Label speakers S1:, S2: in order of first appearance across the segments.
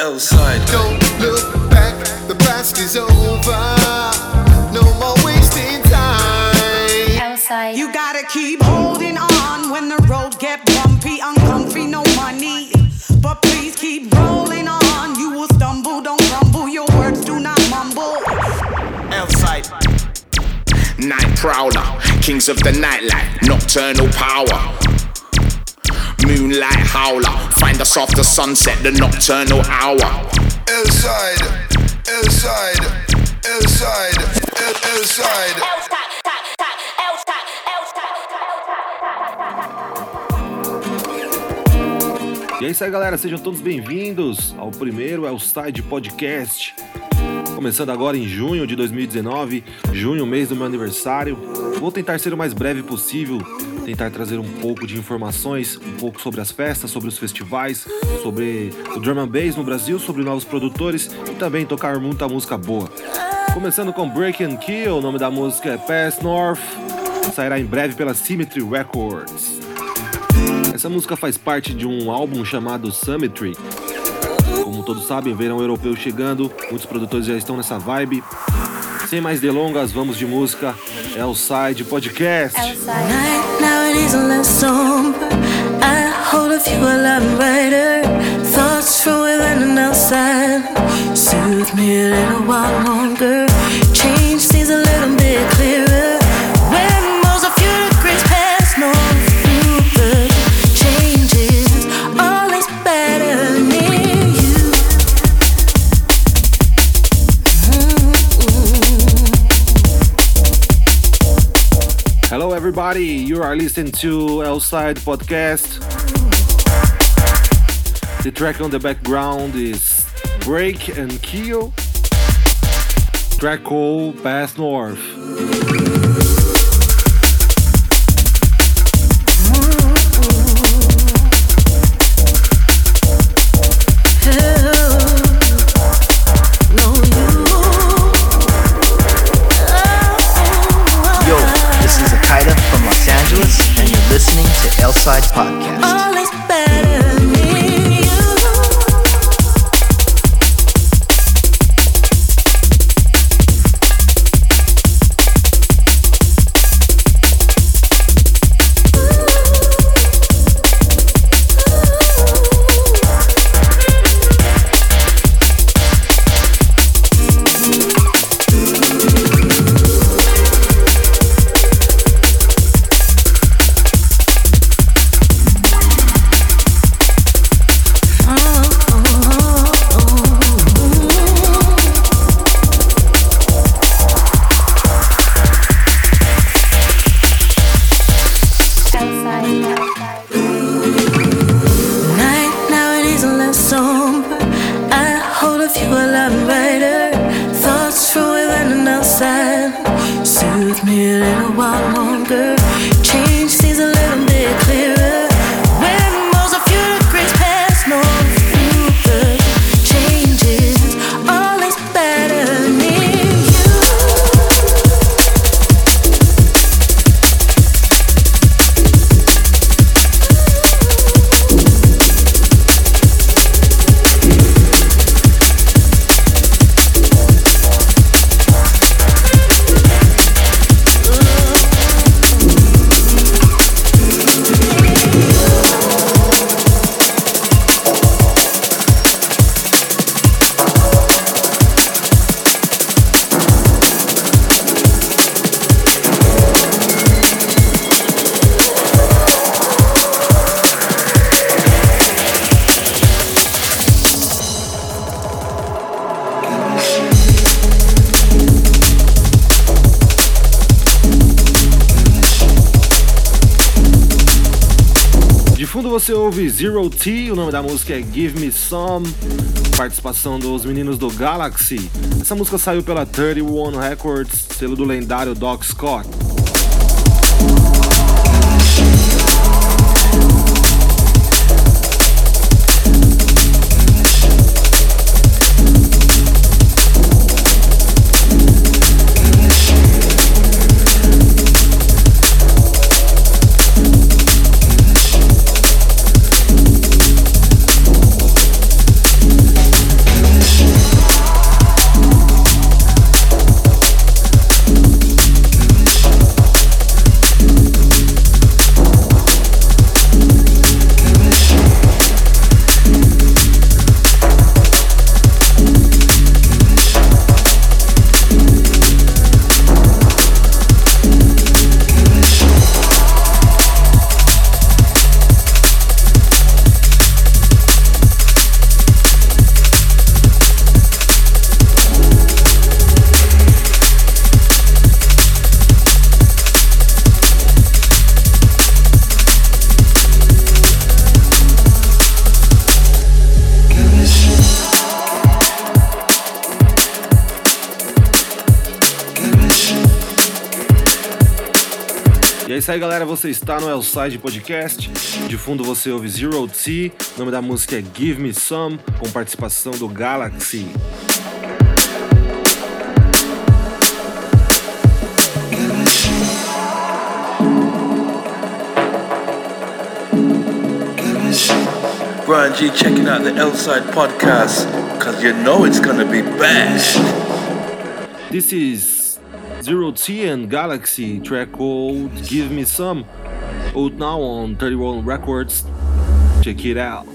S1: Outside.
S2: Don't look back, the past is over. No more wasting time.
S3: Outside.
S4: You gotta keep holding on when the road get bumpy, uncomfy, no money. But please keep rolling on. You will stumble, don't rumble. Your words do not mumble.
S5: Outside. Night prowler, kings of the nightlife, nocturnal power. Moonlight howler, find us after sunset, the nocturnal hour.
S1: Outside. Outside. Outside. Outside.
S6: E é isso aí, galera. Sejam todos bem-vindos ao primeiro Elside Podcast. Começando agora em junho de 2019, junho, mês do meu aniversário. Vou tentar ser o mais breve possível, tentar trazer um pouco de informações, um pouco sobre as festas, sobre os festivais, sobre o drum and bass no Brasil, sobre novos produtores e também tocar muita música boa. Começando com Break and Kill, o nome da música é Pass North, sairá em breve pela Symmetry Records. Essa música faz parte de um álbum chamado Symmetry. Como todos sabem, verão europeu chegando, muitos produtores já estão nessa vibe. Sem mais delongas, vamos de música. É o Side Podcast.
S3: Outside.
S7: Soothe me a little while longer. Change seems a little bit clearer.
S6: Everybody. You are listening to Outside Podcast. The track on the background is Break and Kill. Track called North. Você ouve Zero T, o nome da música é Give Me Some, participação dos meninos do Galaxy. Essa música saiu pela 31 Records, selo do lendário Doc Scott. Isso aí, galera. Você está no Elside Podcast. De fundo você ouve Zero T. O nome da música é Give Me Some, com participação do Galaxy.
S3: Brian G checking out the L-Side podcast because you know it's gonna be bad.
S6: This is Zero T and Galaxy track called Give Me Some. Out now on 31 Records. Check it out.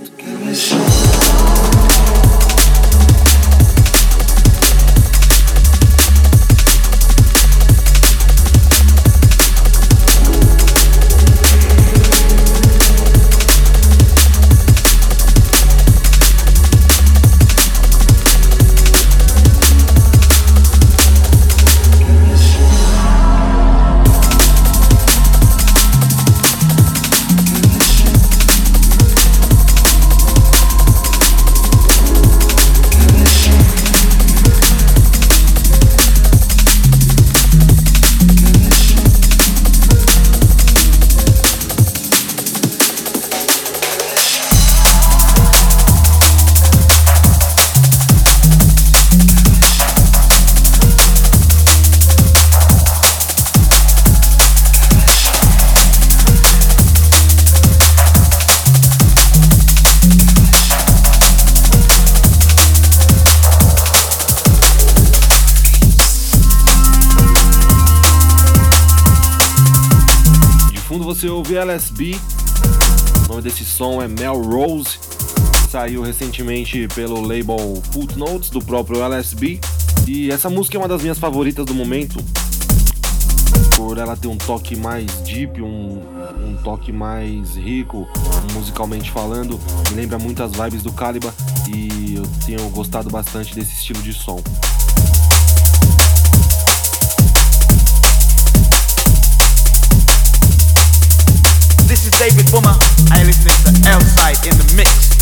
S6: LSB. O nome desse som é Melrose. Saiu recentemente pelo label Footnotes do próprio LSB. E essa música é uma das minhas favoritas do momento. Por ela ter um toque mais deep, um, um toque mais rico, musicalmente falando. Me lembra muito as vibes do Caliba. E eu tenho gostado bastante desse estilo de som.
S8: David Bummer, and you're listening to L-Side in the mix.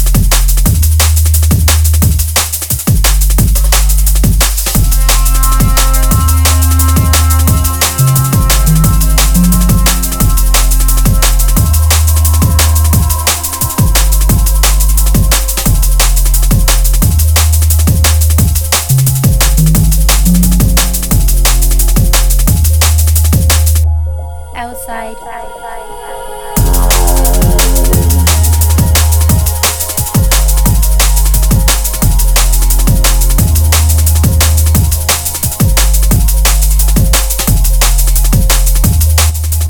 S9: outside.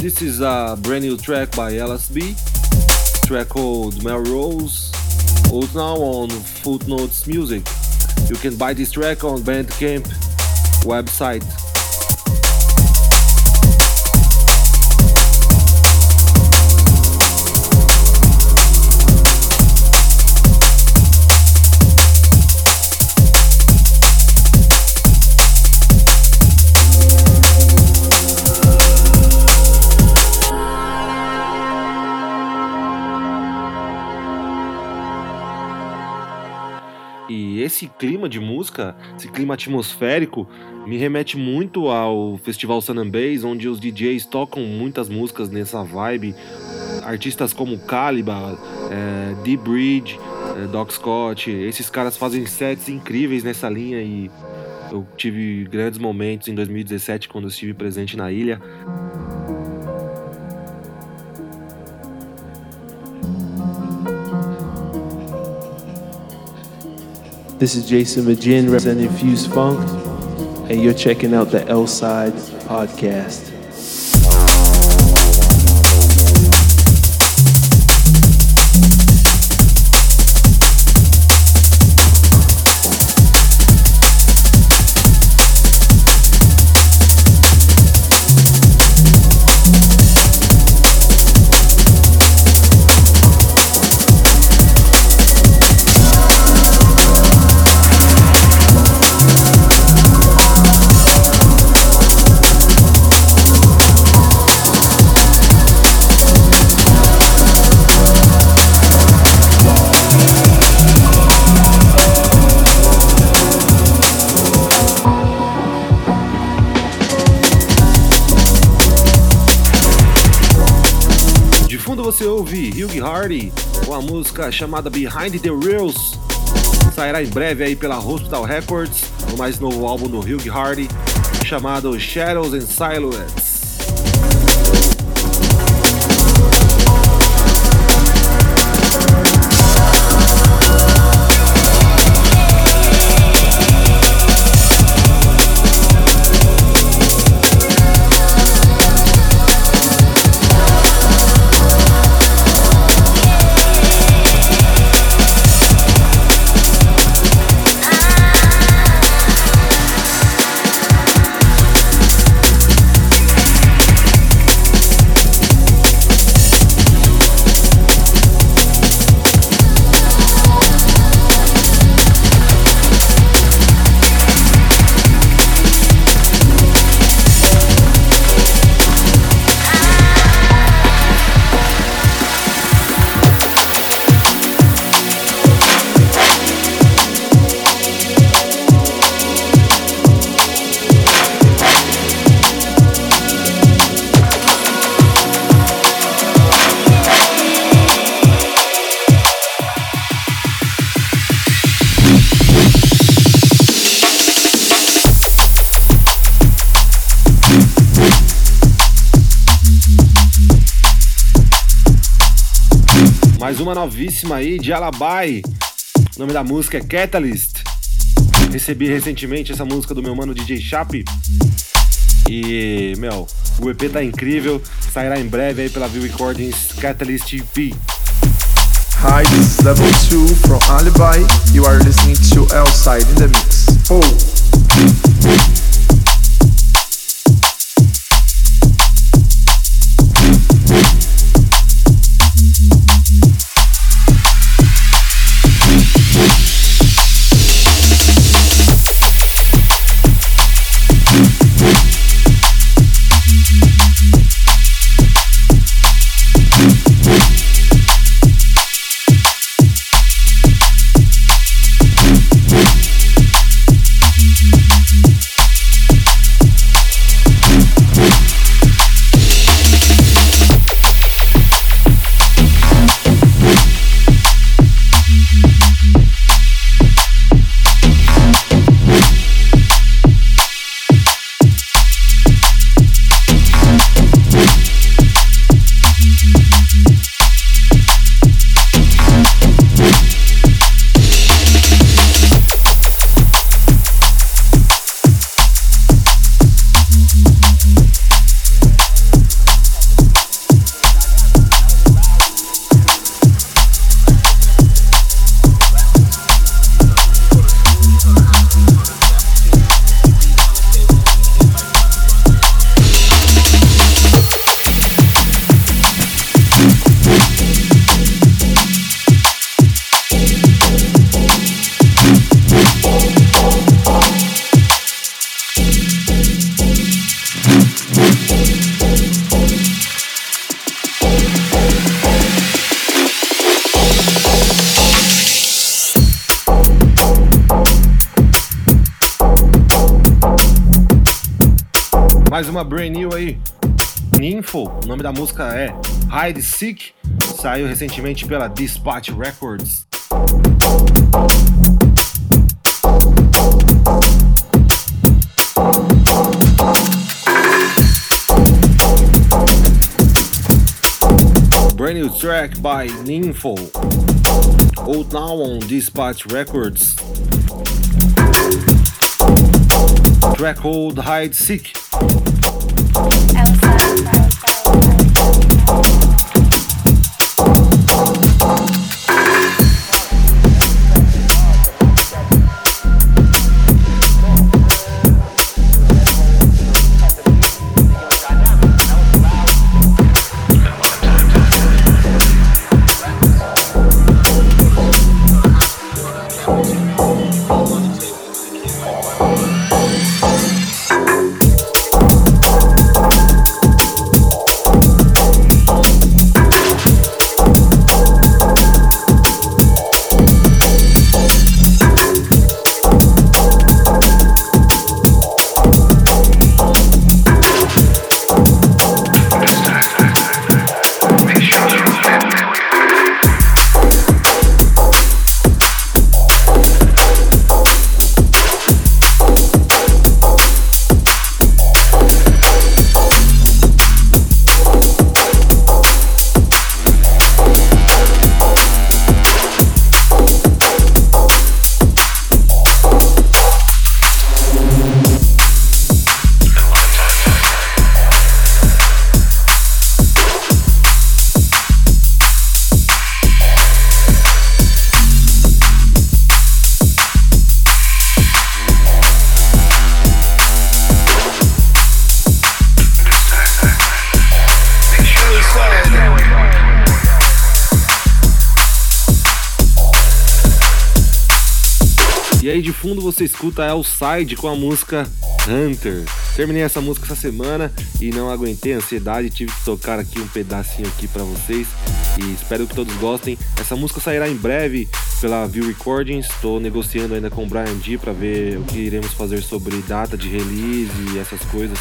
S6: This is a brand new track by LSB, track called Melrose, out now on Footnotes Music. You can buy this track on Bandcamp website. Esse clima de música, esse clima atmosférico, me remete muito ao Festival Bass, onde os DJs tocam muitas músicas nessa vibe. Artistas como Caliba, é, D-Bridge, é, Doc Scott, esses caras fazem sets incríveis nessa linha e eu tive grandes momentos em 2017 quando estive presente na ilha.
S10: This is Jason Majin representing Fuse Funk, and you're checking out the L Side Podcast.
S6: Hardy com a música chamada Behind the Reels. Sairá em breve aí pela Hospital Records, o mais novo álbum do Hugh Hardy, chamado Shadows and Silhouettes. Uma novíssima aí de Alabai. O nome da música é Catalyst. Recebi recentemente essa música do meu mano DJ Chap. E, meu, o EP tá incrível. Sairá em breve aí pela View Recordings Catalyst EP.
S9: Hi, this is Level 2 from Alibi. You are listening to Elside in the Mix. Oh!
S6: Mais uma brand new aí. Ninfo, o nome da música é Hide Sick, saiu recentemente pela Dispatch Records. Brand new track by Ninfo. Out now on Dispatch Records. Track called Hide Sick. Aí você escuta Elside com a música Hunter. Terminei essa música essa semana e não aguentei a ansiedade, tive que tocar aqui um pedacinho aqui para vocês e espero que todos gostem. Essa música sairá em breve pela View Recordings, estou negociando ainda com o Brian D para ver o que iremos fazer sobre data de release e essas coisas.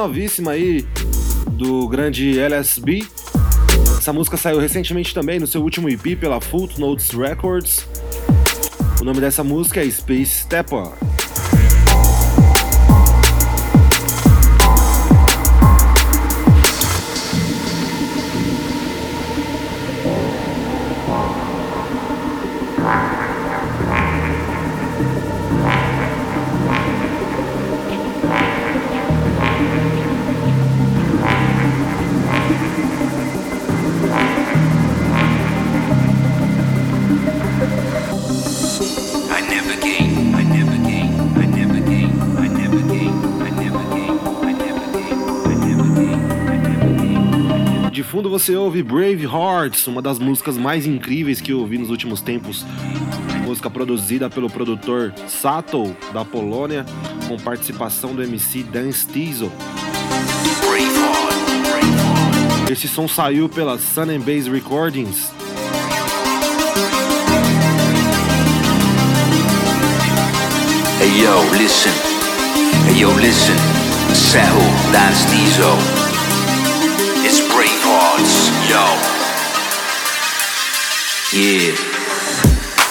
S6: Novíssima aí do grande LSB. Essa música saiu recentemente também no seu último EP pela Footnotes Records. O nome dessa música é Space Stepper. Você ouve Brave Hearts, uma das músicas mais incríveis que eu ouvi nos últimos tempos. Música produzida pelo produtor Sato, da Polônia, com participação do MC Dan Stiesel. Esse som saiu pela Sun and Recordings.
S11: Hey yo, listen. Hey yo, listen. Sahu, Dan Stiesel. Yo. Yeah.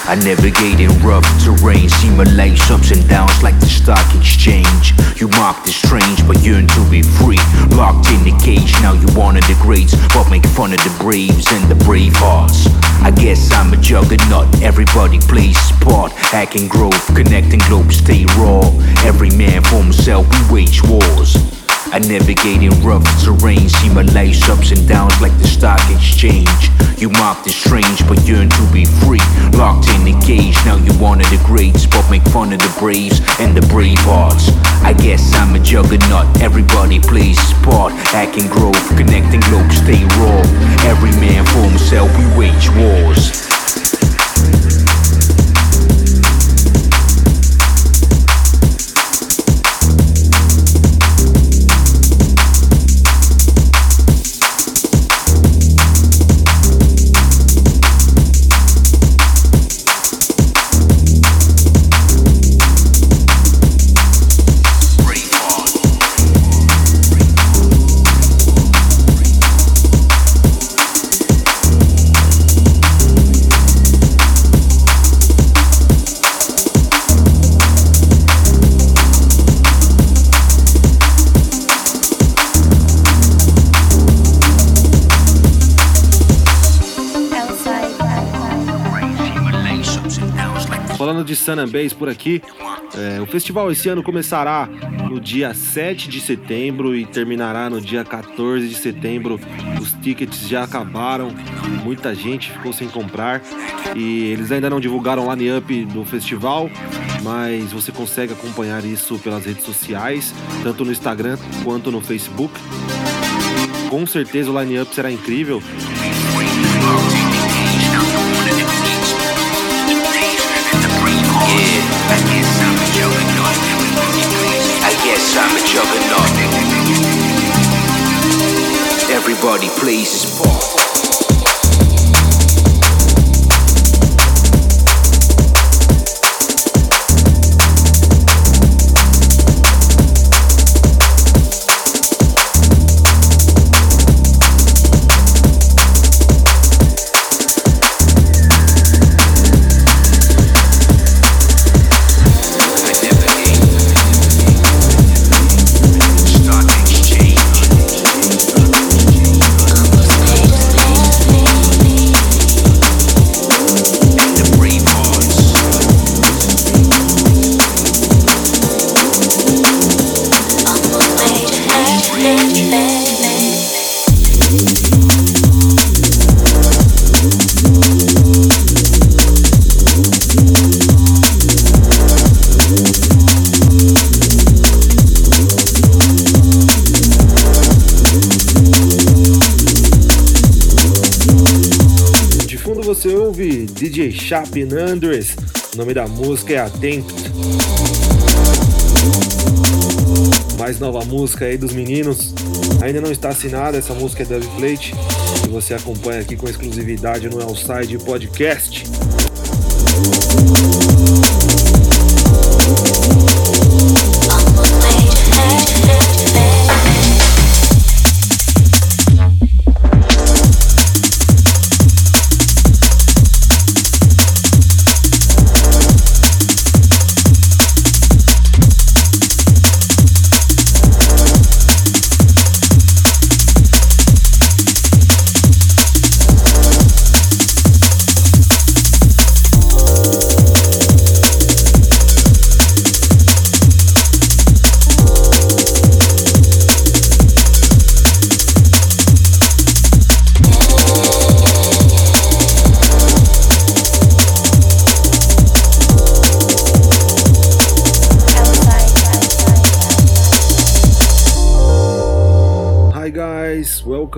S11: I navigate in rough terrain, life's ups and downs like the stock exchange. You mock the strange, but yearn to be free. Locked in the cage, now you of the greats, but make fun of the braves and the brave hearts. I guess I'm a juggernaut, everybody plays sport. Hacking growth, connecting globes, stay raw. Every man for himself, we wage wars. I navigate in rough terrain, see my life's ups and downs like the stock exchange. You mocked the strange, but yearn to be free. Locked in the cage, now you of the greats, but make fun of the braves and the brave hearts. I guess I'm a juggernaut, everybody plays sport. Hacking growth, connecting globes, stay raw. Every man for himself, we wage wars.
S6: Bass por aqui. É, o festival esse ano começará no dia 7 de setembro e terminará no dia 14 de setembro. Os tickets já acabaram, muita gente ficou sem comprar e eles ainda não divulgaram o line-up do festival, mas você consegue acompanhar isso pelas redes sociais, tanto no Instagram quanto no Facebook. Com certeza o line-up será incrível.
S11: Everybody,
S6: please. DJ Chapin Andres, o nome da música é Attempt. Mais nova música aí dos meninos. Ainda não está assinada, essa música é Dub Plate. E você acompanha aqui com exclusividade no Elside Podcast.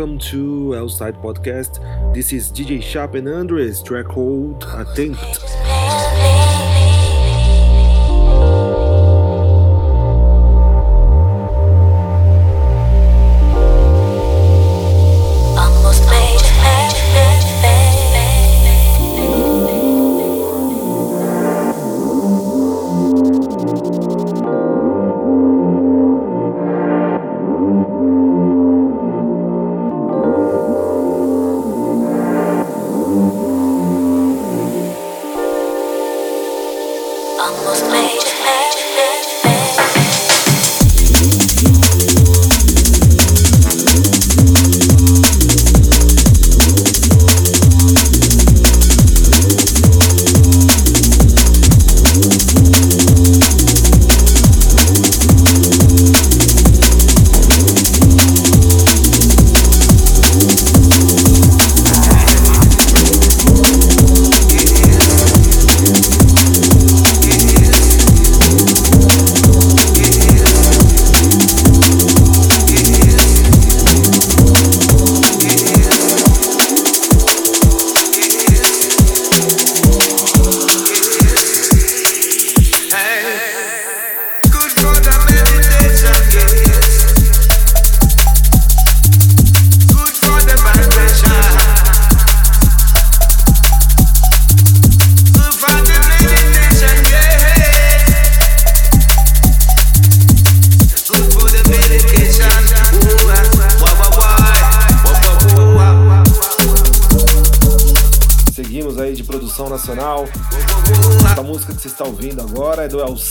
S6: Welcome to Outside Podcast. This is DJ Sharp and Andres, track called Attempt.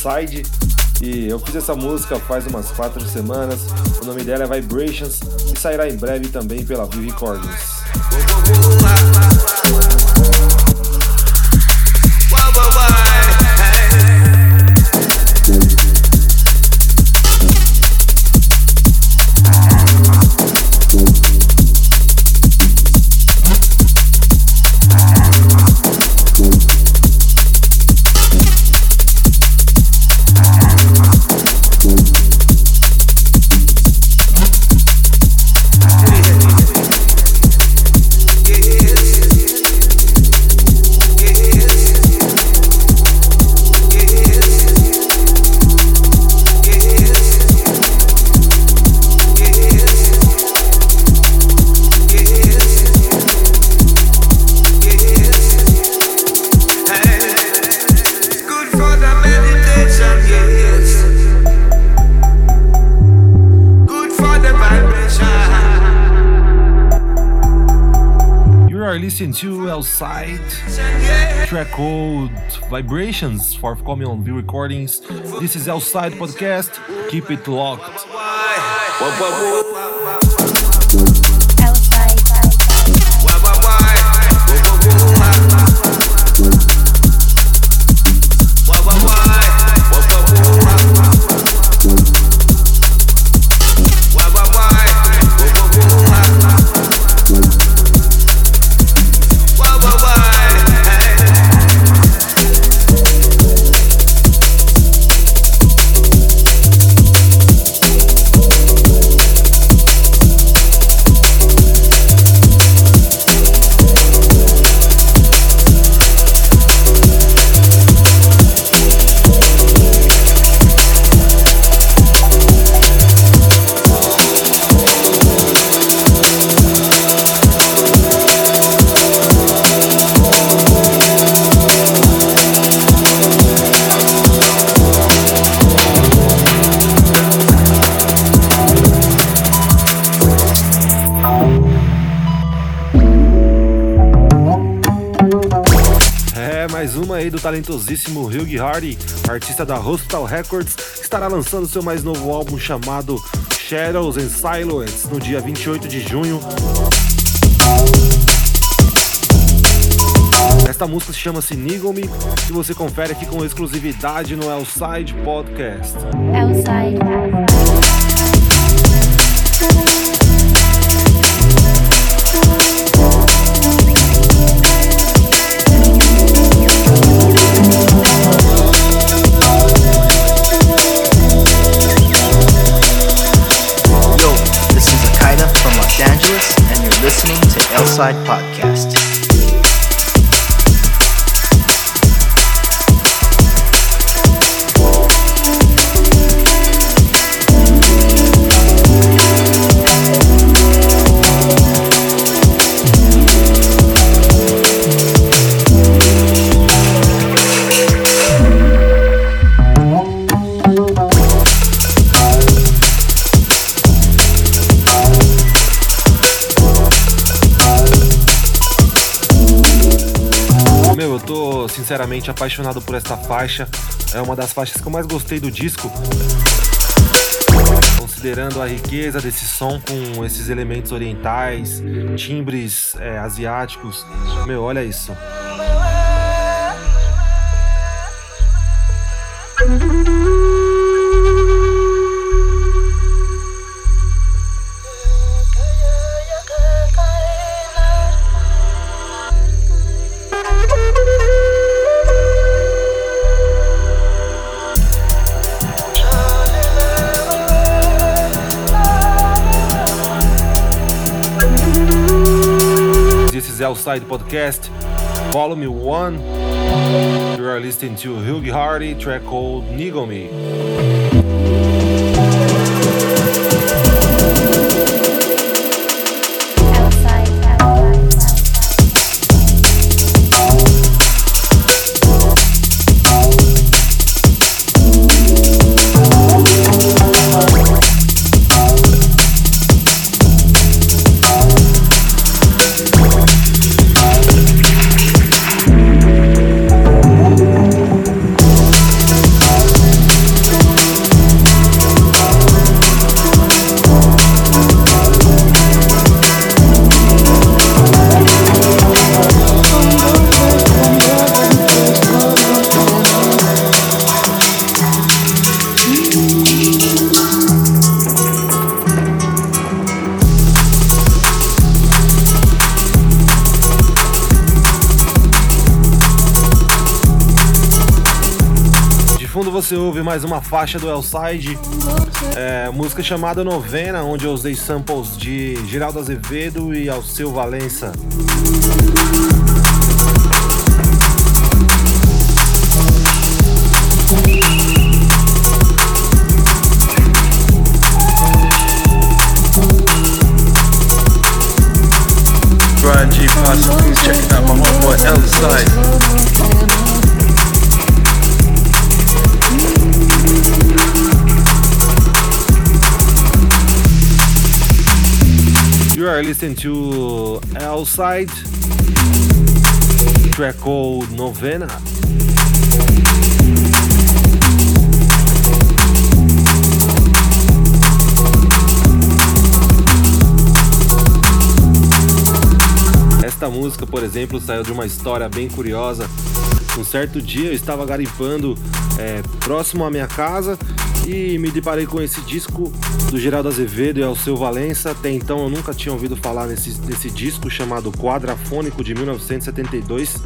S6: Elside. E eu fiz essa música faz umas quatro semanas. O nome dela é Vibrations e sairá em breve também pela Vivi Recordings. Vibrations, forthcoming on V Recordings. This is Outside Podcast. Keep it locked. Talentosíssimo Hugh Hardy, artista da Hospital Records, estará lançando seu mais novo álbum chamado Shadows and Silhouettes no dia 28 de junho. Esta música se chama-se Niggle Me e você confere aqui com exclusividade no Elside Podcast.
S12: Yo, to Elside Podcast.
S6: Sinceramente apaixonado por esta faixa. É uma das faixas que eu mais gostei do disco. Considerando a riqueza desse som com esses elementos orientais, timbres é, asiáticos. Meu, olha isso. Outside Podcast, Volume 1. You are listening to Hugh Hardy, track called Niggle ouve mais uma faixa do Elside, é, música chamada Novena, onde eu usei samples de Geraldo Azevedo e Alceu Valença.
S3: Brian G. Parson, please checking out my homeboy Elside.
S6: You are listening to Elside Track called Novena. Esta música, por exemplo, saiu de uma história bem curiosa. Um certo dia eu estava garimpando é, próximo à minha casa e me deparei com esse disco do Geraldo Azevedo e Alceu Valença. Até então eu nunca tinha ouvido falar nesse, nesse disco chamado Quadrafônico de 1972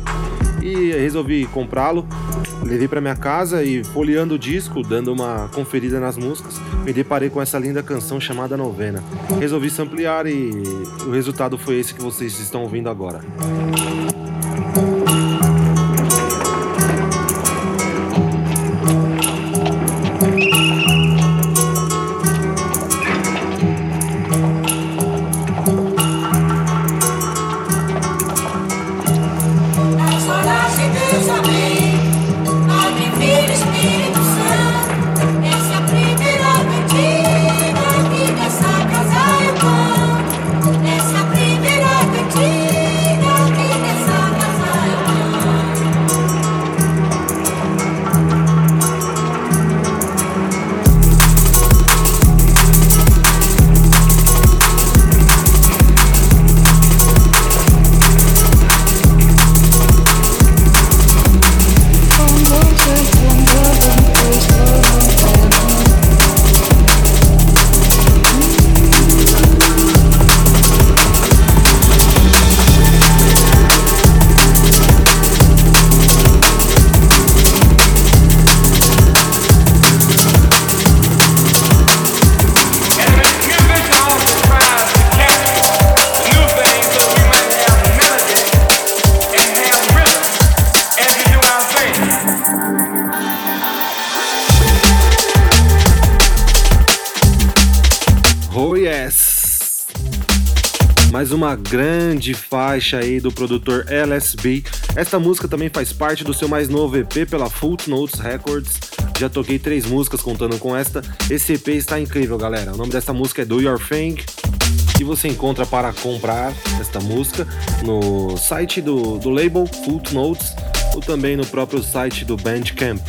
S6: e resolvi comprá-lo. Levei para minha casa e folheando o disco, dando uma conferida nas músicas, me deparei com essa linda canção chamada Novena. Resolvi ampliar e o resultado foi esse que vocês estão ouvindo agora. Grande faixa aí do produtor LSB. Esta música também faz parte do seu mais novo EP pela Footnotes Records. Já toquei três músicas contando com esta. Esse EP está incrível, galera. O nome dessa música é Do Your Thing. E você encontra para comprar esta música no site do, do label Footnotes ou também no próprio site do Bandcamp.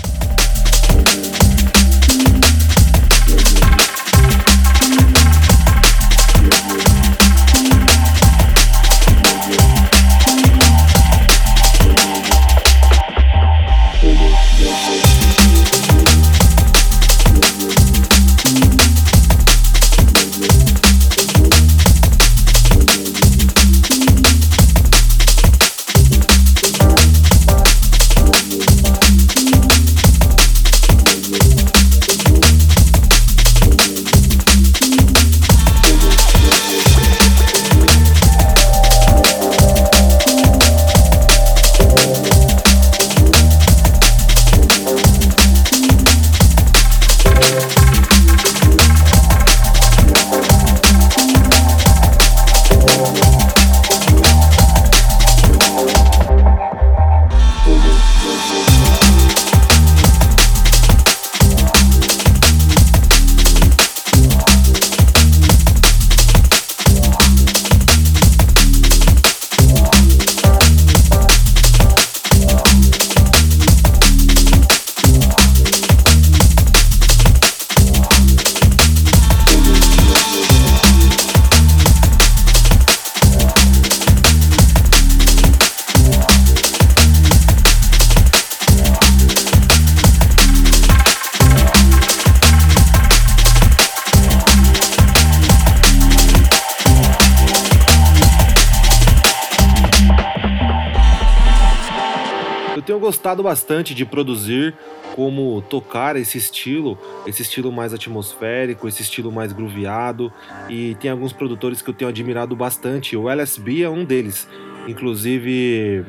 S6: Gostado bastante de produzir, como tocar esse estilo, esse estilo mais atmosférico, esse estilo mais grooveado, e tem alguns produtores que eu tenho admirado bastante. O LSB é um deles. Inclusive,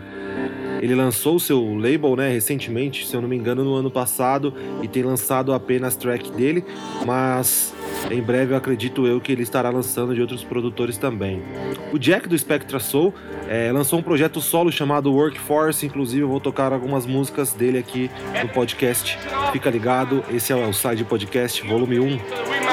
S6: ele lançou o seu label, né, recentemente, se eu não me engano, no ano passado, e tem lançado apenas track dele, mas em breve acredito eu que ele estará lançando de outros produtores também. O Jack do Spectra Soul é, lançou um projeto solo chamado Workforce, inclusive eu vou tocar algumas músicas dele aqui no podcast. Fica ligado, esse é o Side Podcast, volume 1.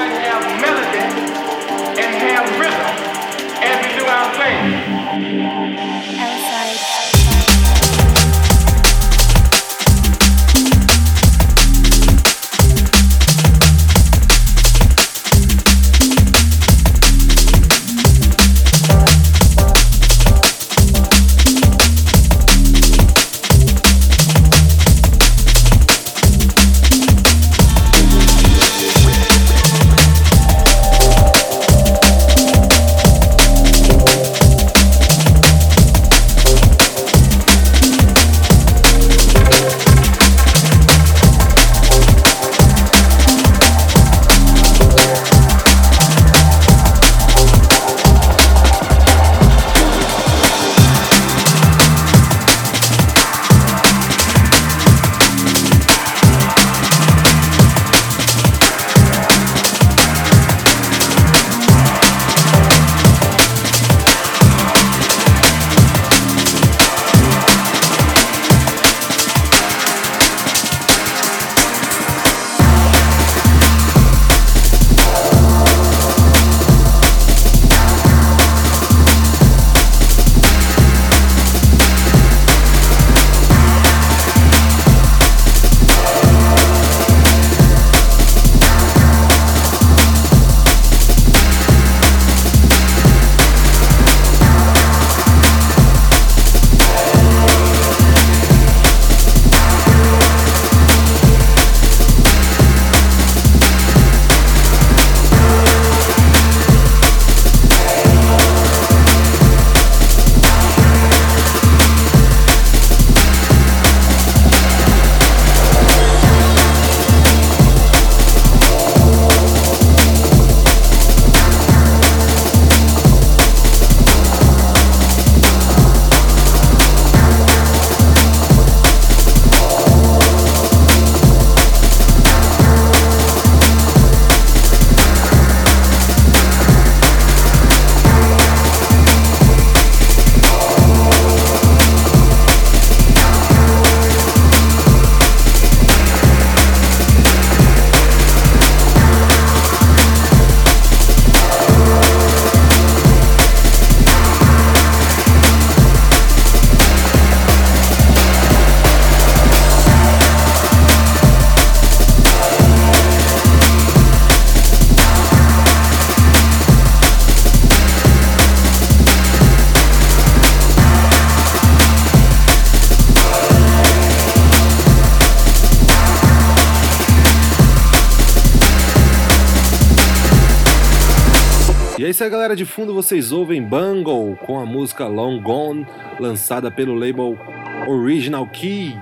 S6: E é isso aí, galera. De fundo vocês ouvem Bungle com a música Long Gone, lançada pelo label Original Key.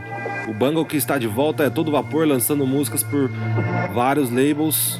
S6: O Bungle que está de volta é todo vapor, lançando músicas por vários labels.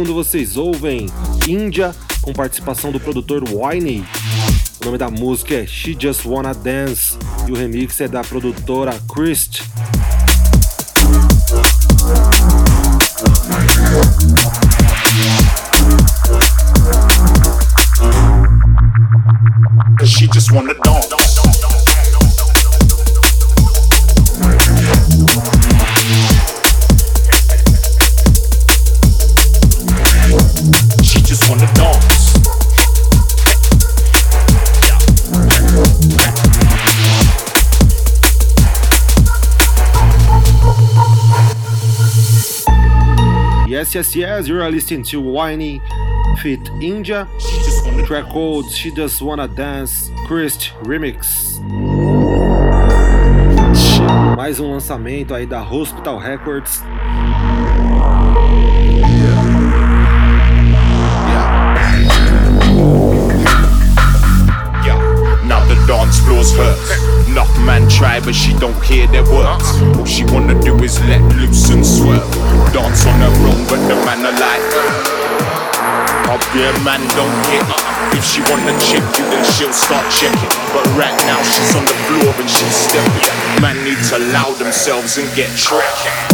S6: Fundo vocês ouvem Índia com participação do produtor Winey. O nome da música é She Just Wanna Dance e o remix é da produtora Christ. Yes, yes, yes, you're listening to Whiny Fit India. Track code She Just Wanna Dance Christ Remix. Mais um lançamento aí da Hospital Records.
S13: Yeah, now the dance floor's hurt. Enough man try, but she don't hear their words. All she wanna do is let loose and swerve. Dance on her own, but the man alive. Up there, man, don't get it. If she wanna check you, then she'll start checking. But right now, she's on the floor and she's stepping. Man need to allow themselves and get tracking.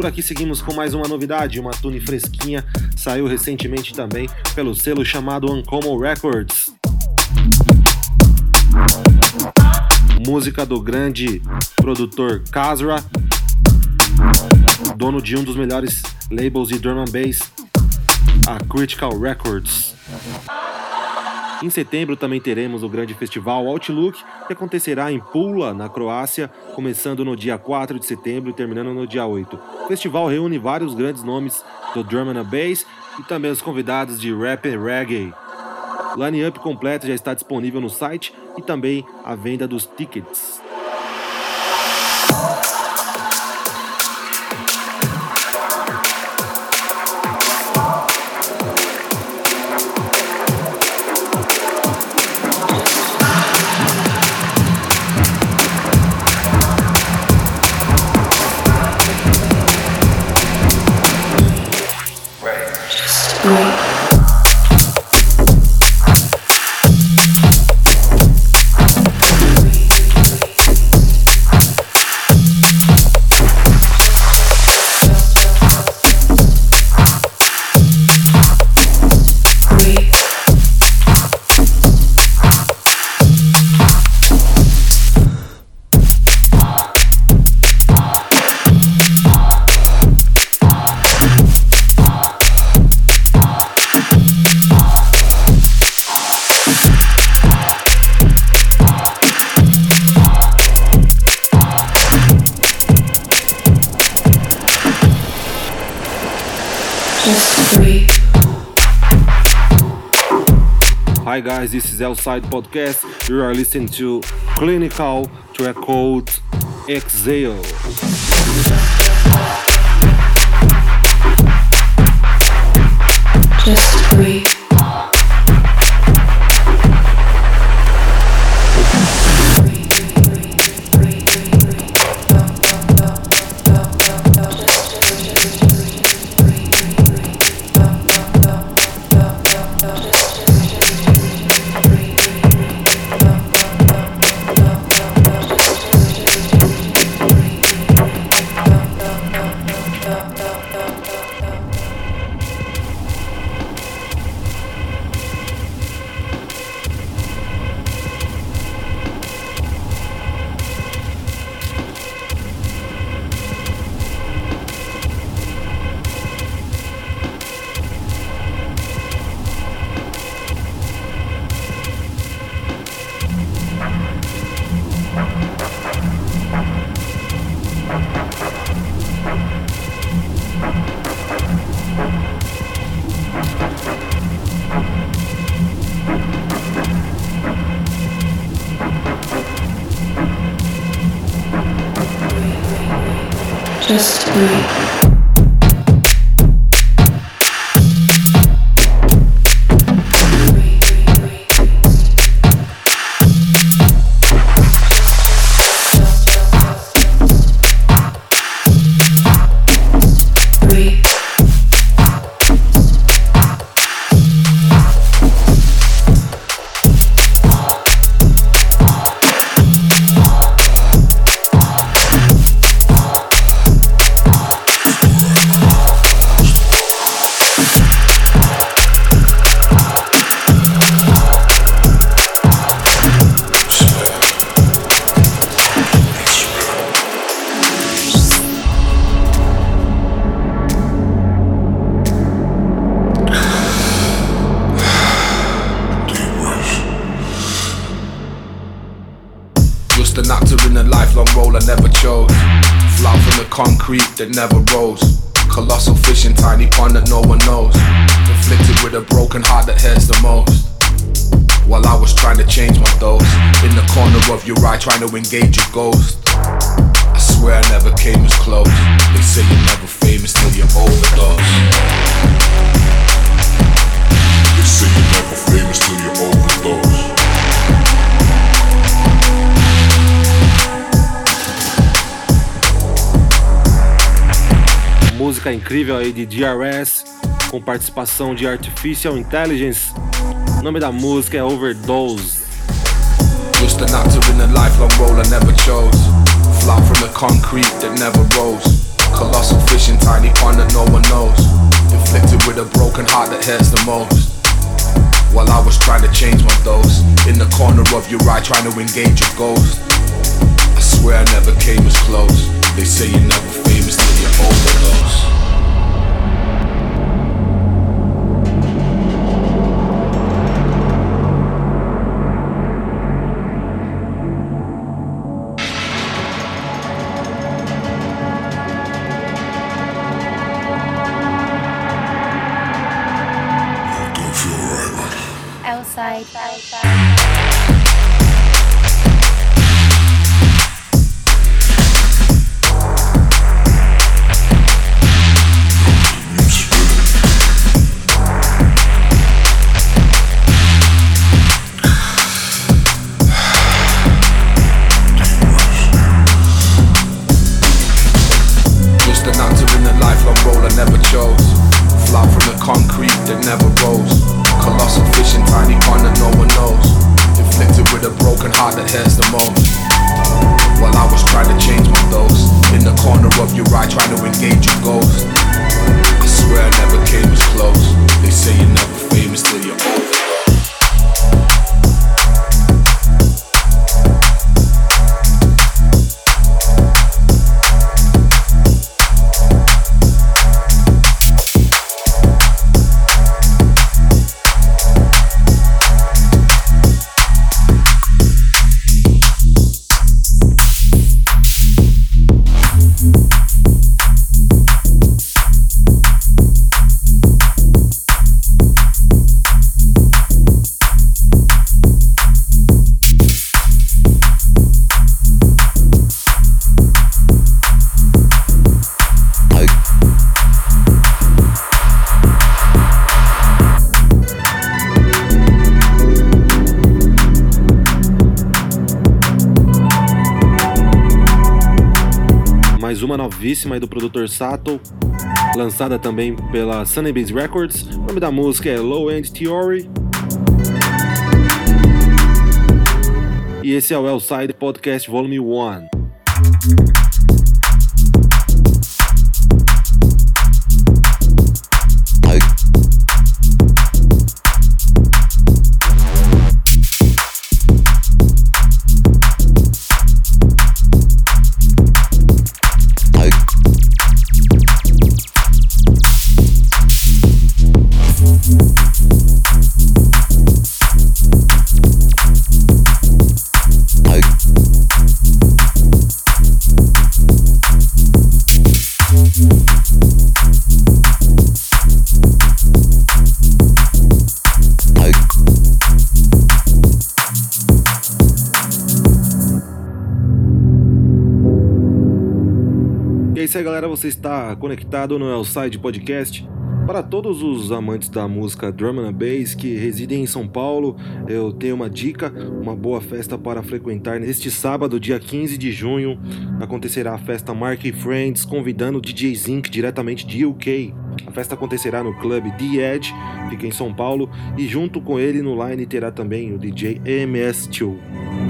S6: Por aqui seguimos com mais uma novidade. Uma tune fresquinha saiu recentemente também pelo selo chamado Uncommon Records. Música do grande produtor Kazra, dono de um dos melhores labels de drum and bass, a Critical Records. Em setembro também teremos o grande festival Outlook, que acontecerá em Pula, na Croácia, começando no dia 4 de setembro e terminando no dia 8. O festival reúne vários grandes nomes do drum and bass e também os convidados de rap e reggae. O line-up completo já está disponível no site e também a venda dos tickets. Guys, this is Outside Podcast. You are listening to Clinical Track Code Exhale.
S7: Just breathe.
S5: An actor in a lifelong role I never chose. Flat from the concrete that never rose. Colossal fish in tiny pond that no one knows. Inflicted with a broken heart that hurts the most. While I was trying to change my dose. In the corner of your eye, trying to engage a ghost. I swear I never came as close. They say you're never famous till you overdose. They say you're never famous
S6: Música incrível aí de DRS, com participação de Artificial Intelligence. O nome da música é Overdose.
S5: Just an actor in a lifelong role I never chose. Flat from the concrete that never rose. Colossal fish in tiny pond that no one knows. Inflicted with a broken heart that hurts the most. While I was trying to change my dose. In the corner of your eye, trying to engage a ghost. I swear I never came as close. They say you're never famous till you're overdose.
S6: Aí do produtor Sato, lançada também pela Sunny Records. O nome da música é Low End Theory. E esse é o Elside Podcast Volume 1. Você está conectado no Elside Podcast. Para todos os amantes da música drum and bass que residem em São Paulo, eu tenho uma dica, uma boa festa para frequentar. Neste sábado, dia 15 de junho, acontecerá a festa Mark Friends, convidando DJ Zink diretamente de UK. A festa acontecerá no clube The Edge, fica em São Paulo, e junto com ele no line terá também o DJ MS2.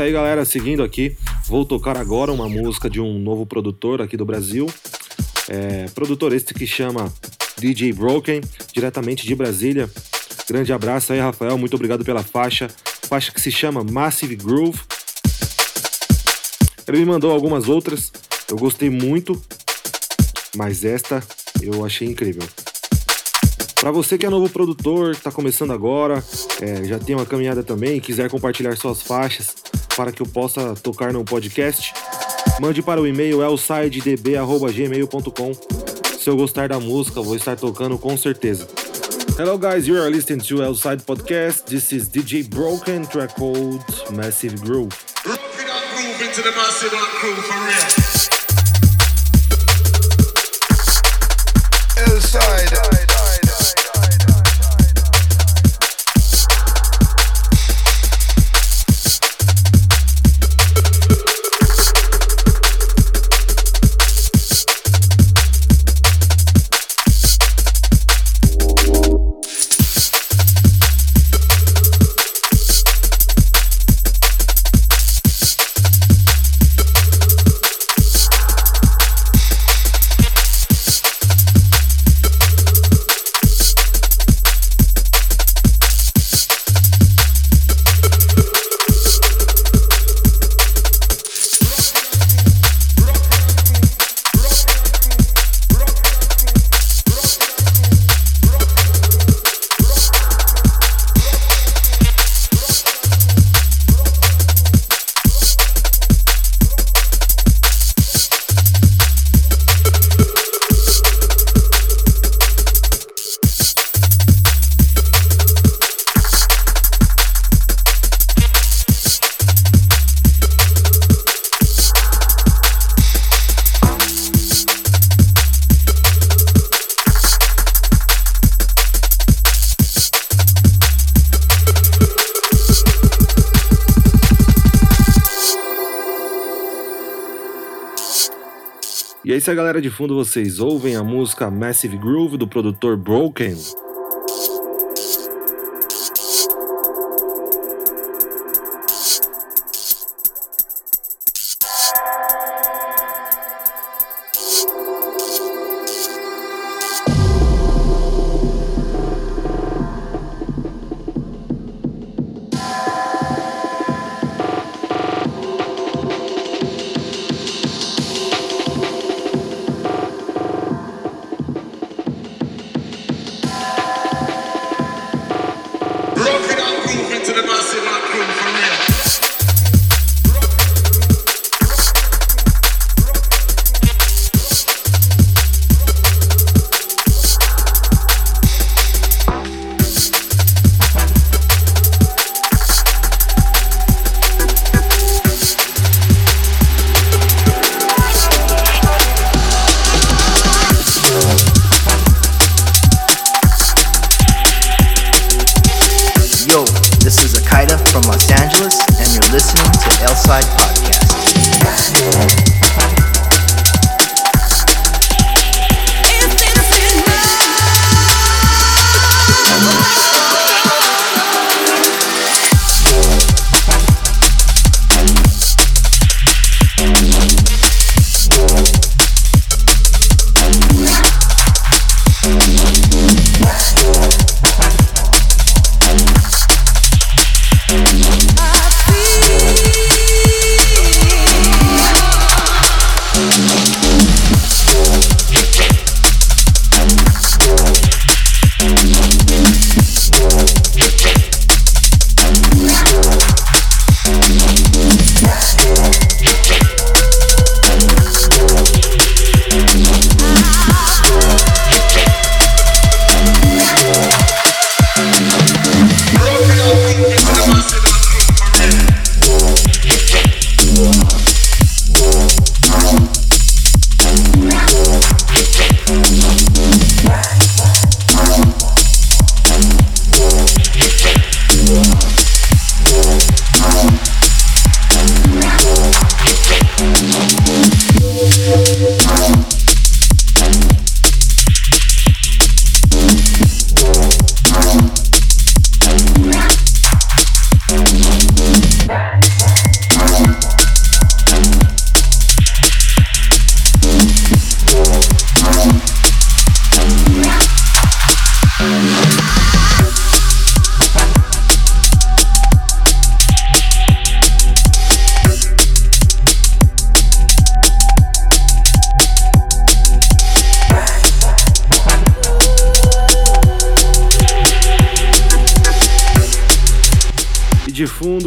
S6: Isso aí, galera. Seguindo aqui, vou tocar agora uma música de um novo produtor aqui do Brasil. É, produtor este que chama DJ Broken, diretamente de Brasília. Grande abraço aí, Rafael. Muito obrigado pela faixa. Faixa que se chama Massive Groove. Ele me mandou algumas outras. Eu gostei muito, mas esta eu achei incrível. Para você que é novo produtor, está começando agora, é, já tem uma caminhada também, quiser compartilhar suas faixas para que eu possa tocar no podcast, mande para o e-mail elsidedb@gmail.com. Se eu gostar da música, vou estar tocando com certeza. Hello guys, you are listening to Elside Podcast. This is DJ Broken, track Massive Groove.
S14: Groove into the massive crew for real.
S6: Isso aí, galera de fundo, vocês ouvem a música Massive Groove do produtor Broken.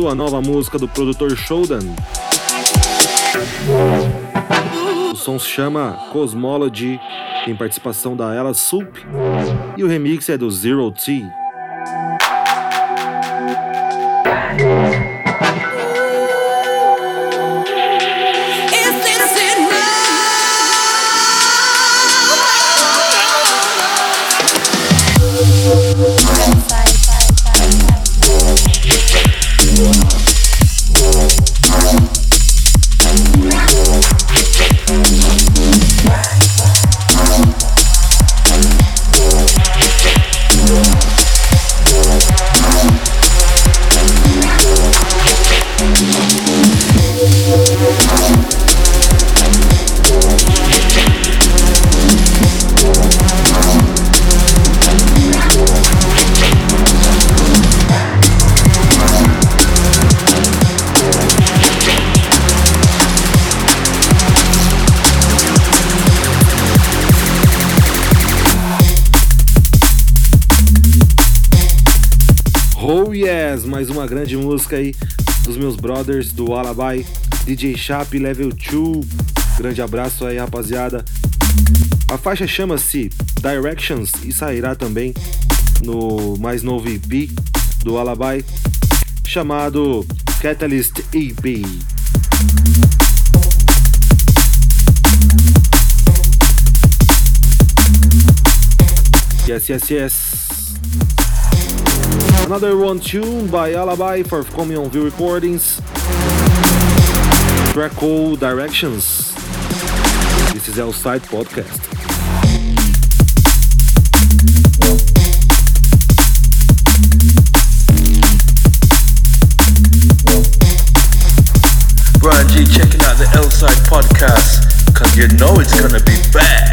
S6: A nova música do produtor Shodan. O som se chama Cosmology, tem participação da Ella Soup e o remix é do Zero T. música aí dos meus brothers do Alabai, DJ Chap Level 2. Grande abraço aí, rapaziada. A faixa chama-se Directions e sairá também no mais novo EP do Alabai, chamado Catalyst EP. Yes, yes, yes. Another one tune by Alibi for coming on View Recordings. Track called Directions. This is Outside Podcast.
S3: Brian G checking out the L-Side podcast, cause you know it's gonna be bad.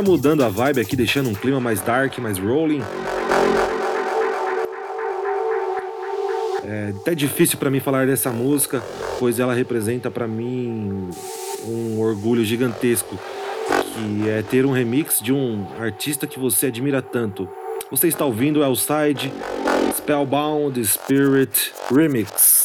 S6: Galera, mudando a vibe aqui, deixando um clima mais dark, mais rolling. É até difícil pra mim falar dessa música, pois ela representa pra mim um orgulho gigantesco, que é ter um remix de um artista que você admira tanto. Você está ouvindo Outside Spellbound Spirit Remix.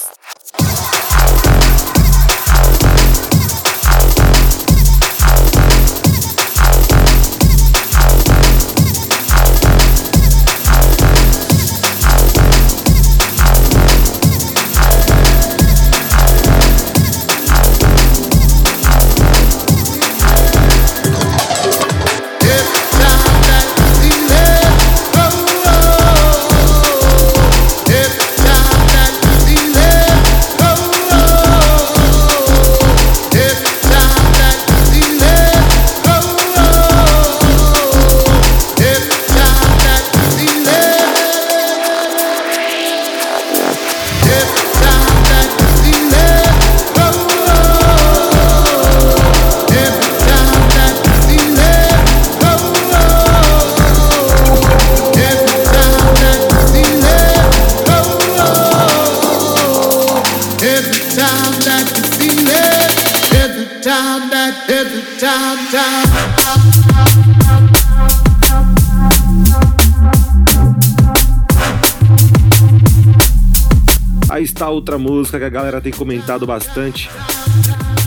S6: Outra música que a galera tem comentado bastante,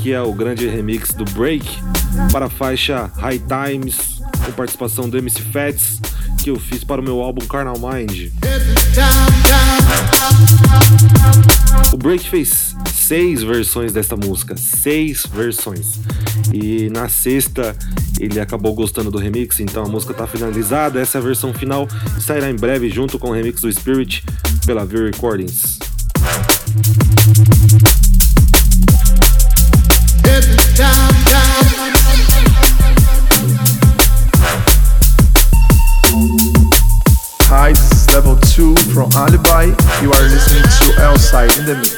S6: que é o grande remix do Break para a faixa High Times, com participação do MC Fats, que eu fiz para o meu álbum Carnal Mind. O Break fez seis versões desta música, seis versões. E na sexta ele acabou gostando do remix, então a música está finalizada. Essa é a versão final sairá em breve junto com o remix do Spirit pela View Recordings.
S9: Hi, this is level 2 from Alibi. You are listening to Elside in the mix.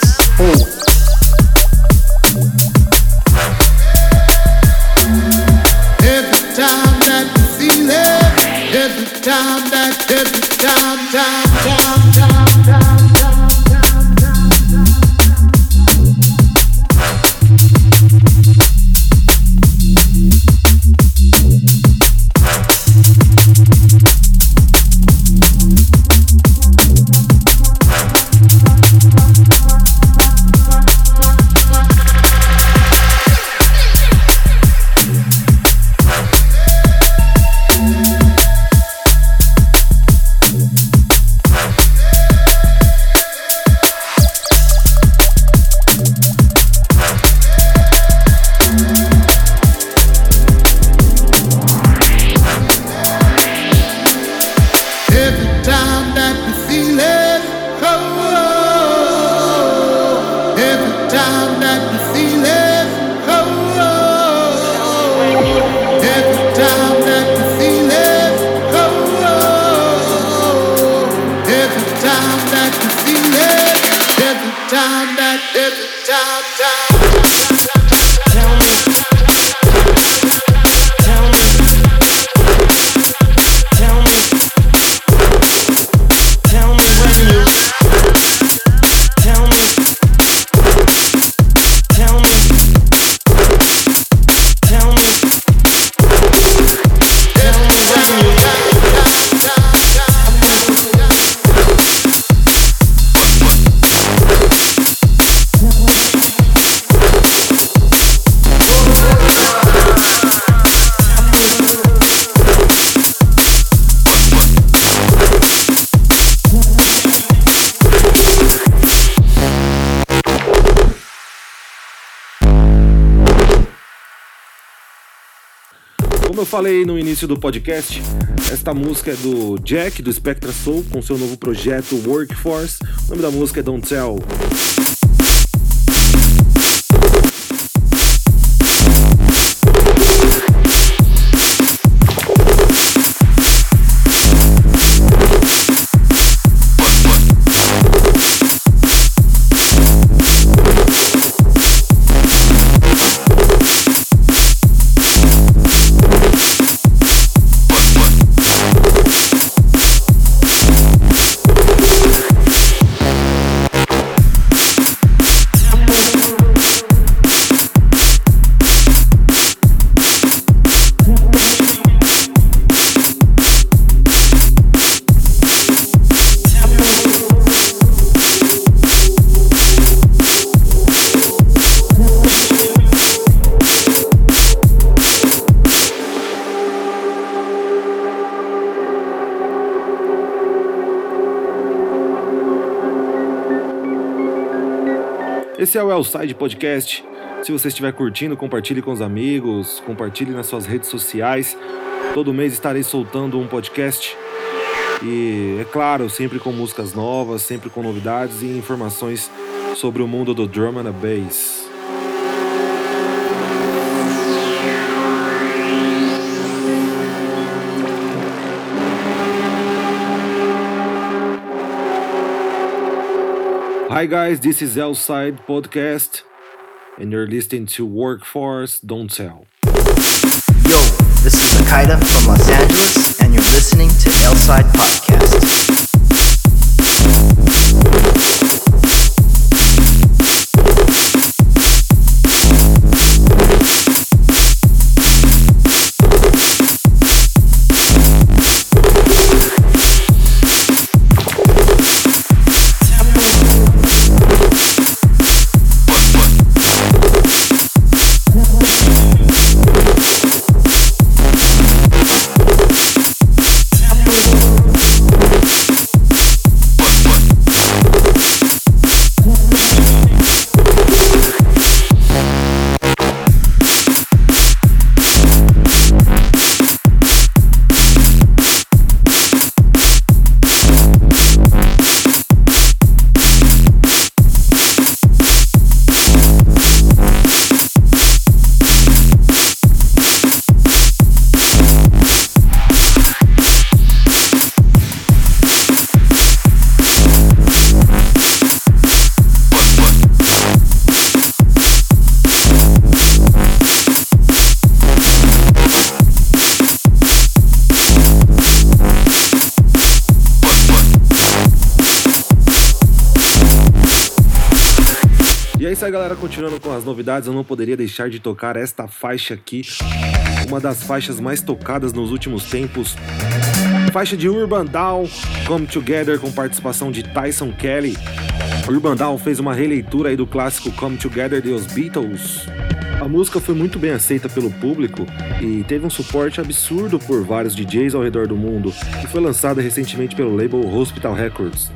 S6: Falei no início do podcast, esta música é do Jack, do Spectra Soul, com seu novo projeto Workforce. O nome da música é Don't Tell. Esse é o Elside Podcast. Se você estiver curtindo, compartilhe com os amigos, compartilhe nas suas redes sociais. Todo mês estarei soltando um podcast. E é claro, sempre com músicas novas, sempre com novidades e informações sobre o mundo do drum and bass. Hi guys, this is Elside Podcast, and you're listening to Workforce Don't Tell.
S12: Yo, this is Akaida from Los Angeles, and you're listening to Elside Podcast.
S6: Continuando com as novidades, eu não poderia deixar de tocar esta faixa aqui, uma das faixas mais tocadas nos últimos tempos. Faixa de Urban Down, Come Together, com participação de Tyson Kelly. Urban Down fez uma releitura aí do clássico Come Together de Os Beatles. A música foi muito bem aceita pelo público e teve um suporte absurdo por vários DJs ao redor do mundo e foi lançada recentemente pelo label Hospital Records.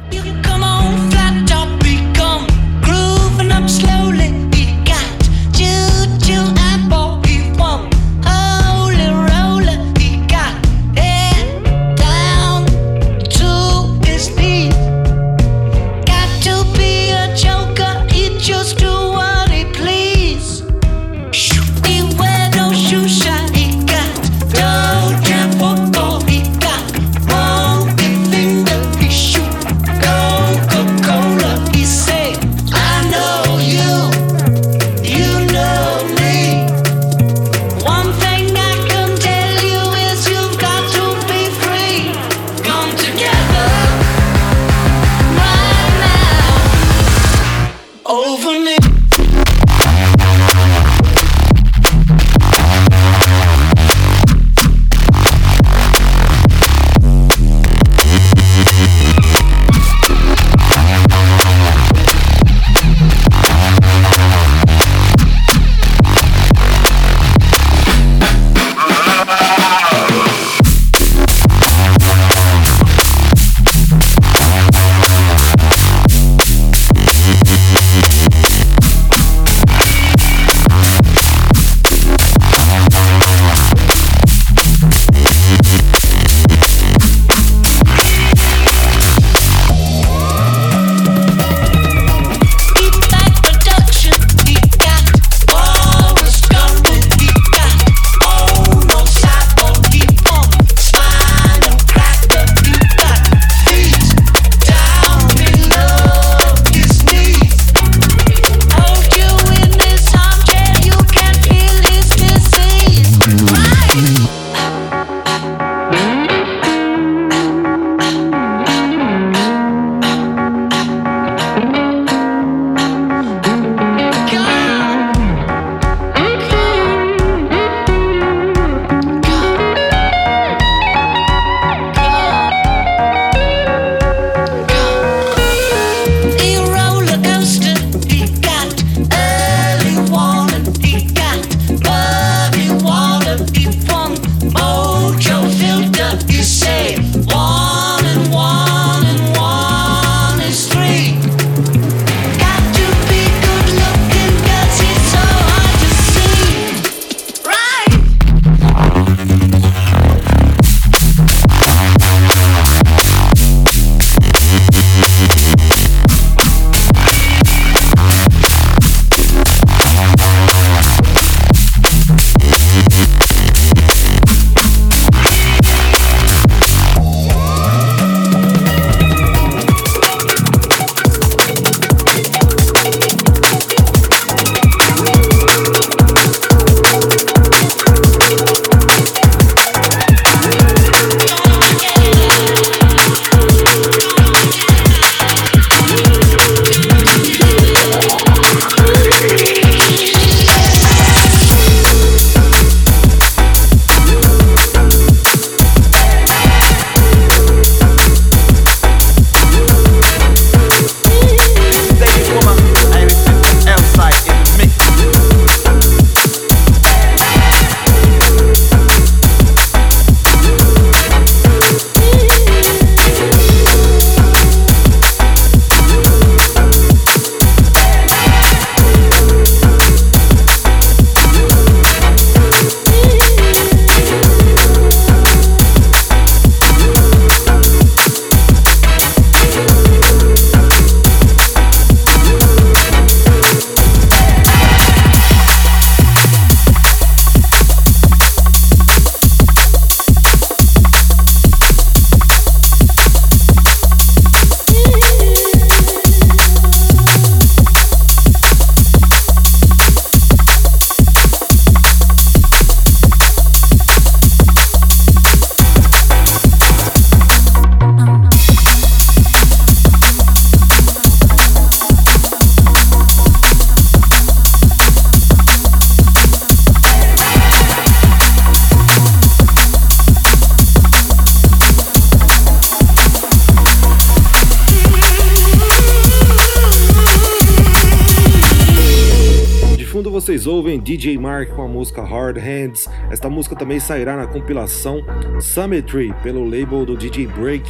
S6: DJ Mark com a música Hard Hands. Esta música também sairá na compilação Symmetry pelo label do DJ Break,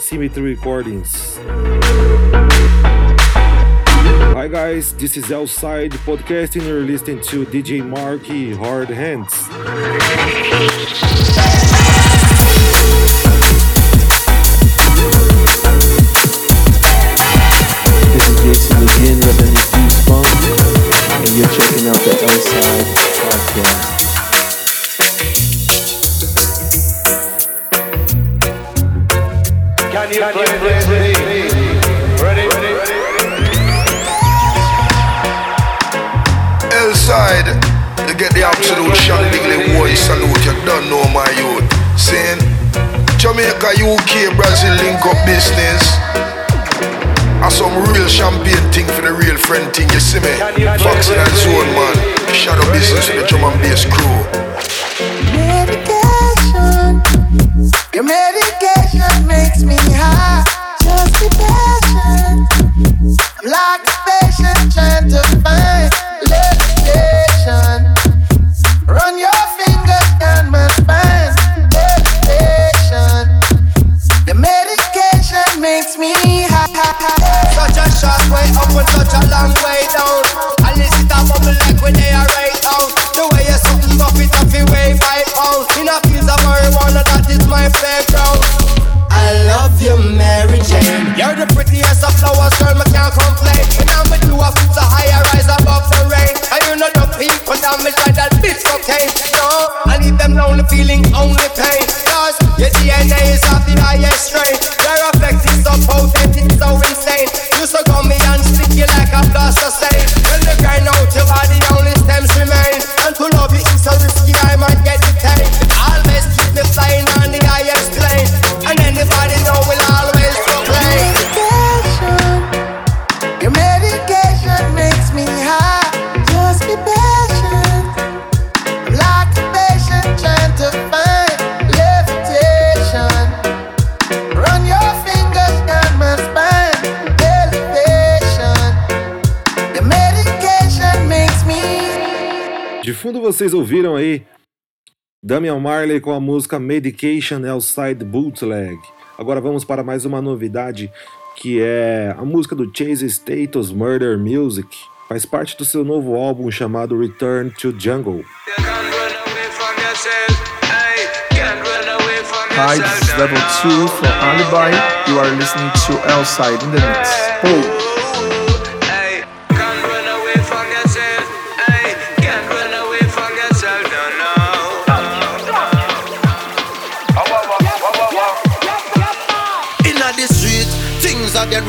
S6: Symmetry Recordings. Hi guys, this is Outside Podcast and you're listening to DJ Marky Hard Hands.
S14: You
S1: get the absolute shot diggly boy salute. You don't know my youth. Saying Jamaica, UK, Brazil link up business. And some real champagne thing for the real friend thing, you see me? Foxing and Zone man. Shadow business with the drum and bass crew.
S2: Medication, your medication makes me high. Just be patient. I'm like a patient trying to find
S15: short way up and such a long way down. I listen to bubble like when they are right out. The way you something buff it up, it weigh five pounds. In a piece of marijuana, that is my playground. I love you, Mary Jane. You're the prettiest of flowers, girl, me can't complain. When I'm with you, I feel so high, I rise above the rain. You know the people me side, that bitch cocaine. No, I leave them lonely, feeling only pain. Cause your DNA is of the highest strain. Your effect is so potent, it's so insane. You so gummy and sticky like a plaster stain.
S6: Vocês ouviram aí Damian Marley com a música Medication Outside Bootleg. Agora vamos para mais uma novidade que é a música do Chase Status Murder Music. Faz parte do seu novo álbum chamado Return to Jungle.
S9: Hi, this is level 2 from Alibi. You are listening to L-Side in the mix. Oh.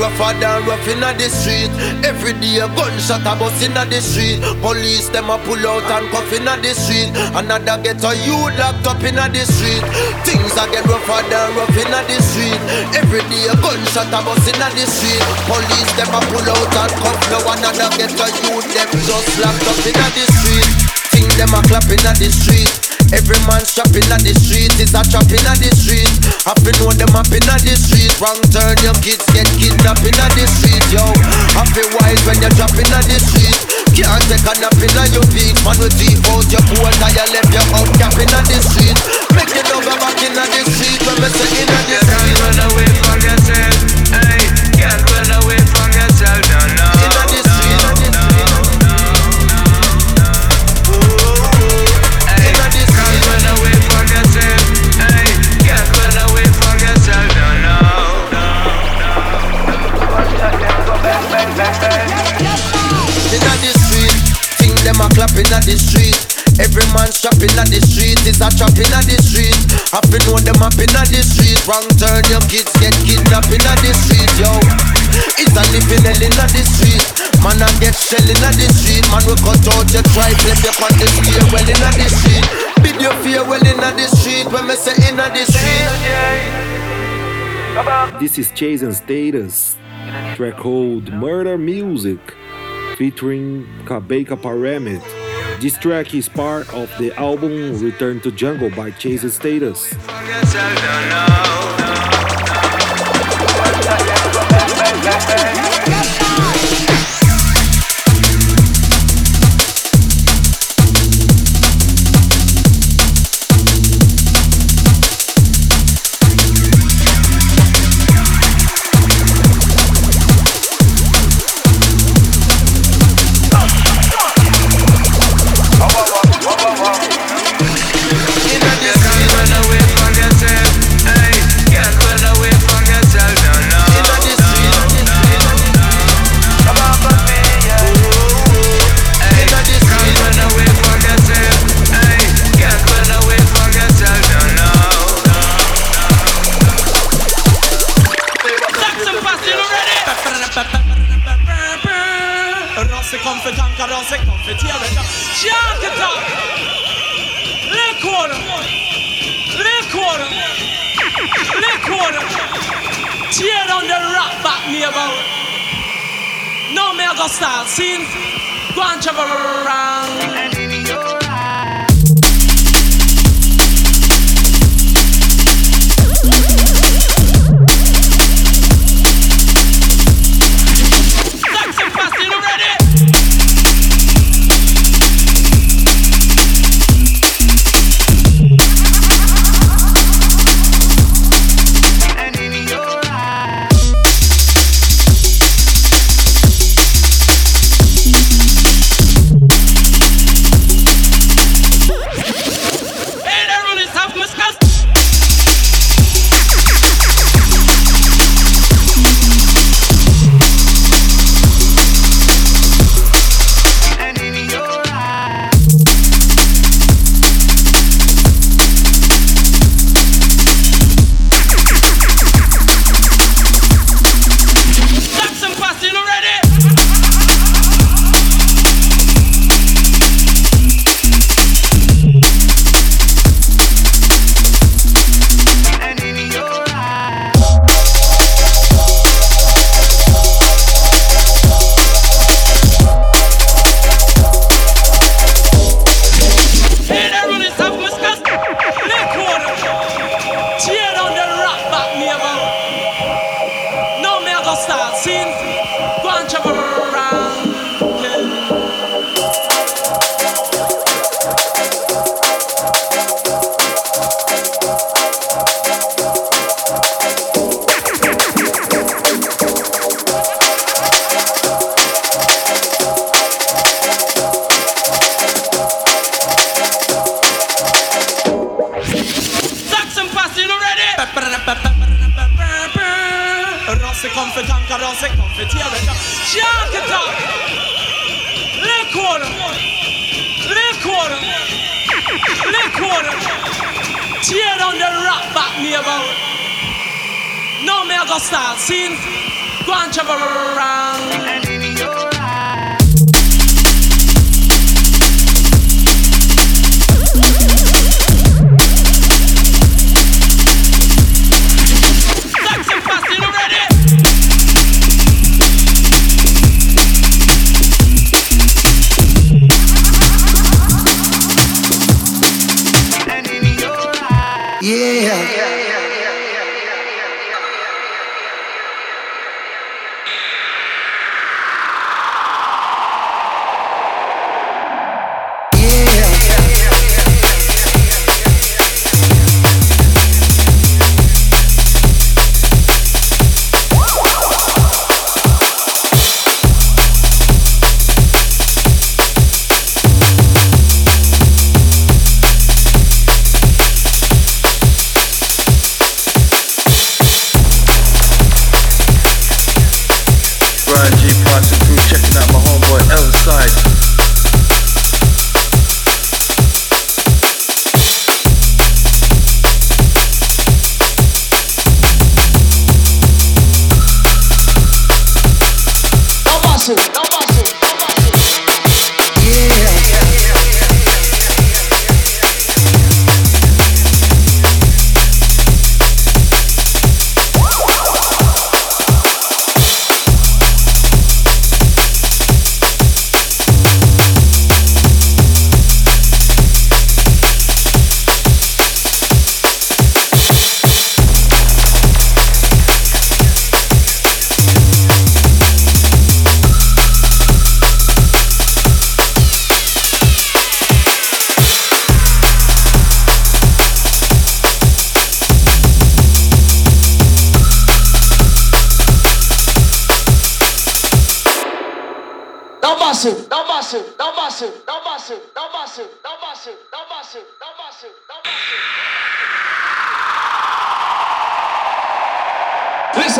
S15: Rougher than rough inna the street. Every day a gunshot a bust inna the street. Police them a pull out and cuff inna the street. Another get a you locked up inna the street. Things are get rougher than rough inna the street. Every day a gunshot a bust inna the street. Police them a pull out and cuff. No another get a you them just locked up inna the street. Them a clap inna the street. Every man shopping at the street is a chop inna the street. Happy know them up inna the street. Wrong turn, your kids get kidnapped inna the street, yo. Happy wise when you drop inna the street. Can't take a nap inna your feet. Man will deep out your and you left your out cap inna the street. Make don't go back inna the street when me say inna the street. Can't run away from yourself, man shopping at the street is a chop inna the street. Happy know them up inna the street. Wrong turn, your kids get kidnapped inna the street, yo. It's a living hell inna the street. Man a get shell inna the street. Man we cut out your tribe, left you on the stairwell inna the street. Bid your farewell inna the street when me say inna the street.
S6: This is Chase and Status, track called Murder Music, featuring Kabeka Pyramid. This track is part of the album Return to Jungle by Chase Status.
S16: Let's hear it. Shout it out. Left corner. Left corner. Left corner. Tear down the rap back me about. No, me I go start. See? Go and travel around.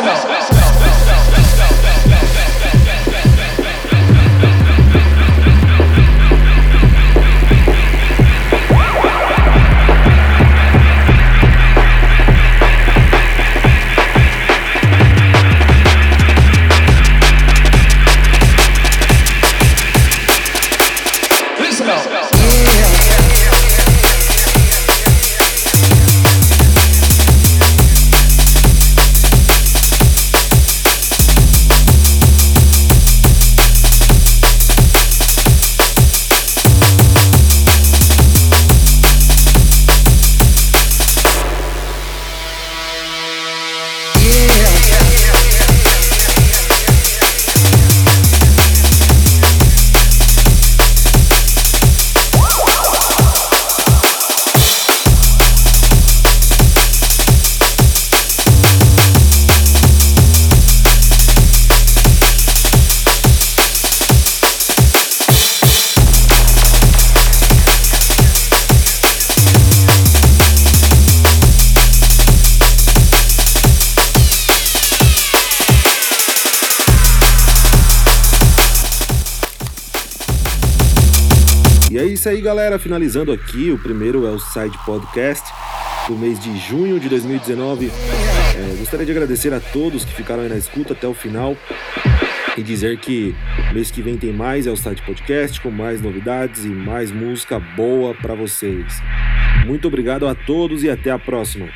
S17: listen, listen.
S6: Galera. Finalizando aqui o primeiro Elside Podcast do mês de junho de 2019. É, gostaria de agradecer a todos que ficaram aí na escuta até o final e dizer que mês que vem tem mais Elside Podcast com mais novidades e mais música boa para vocês. Muito obrigado a todos e até a próxima.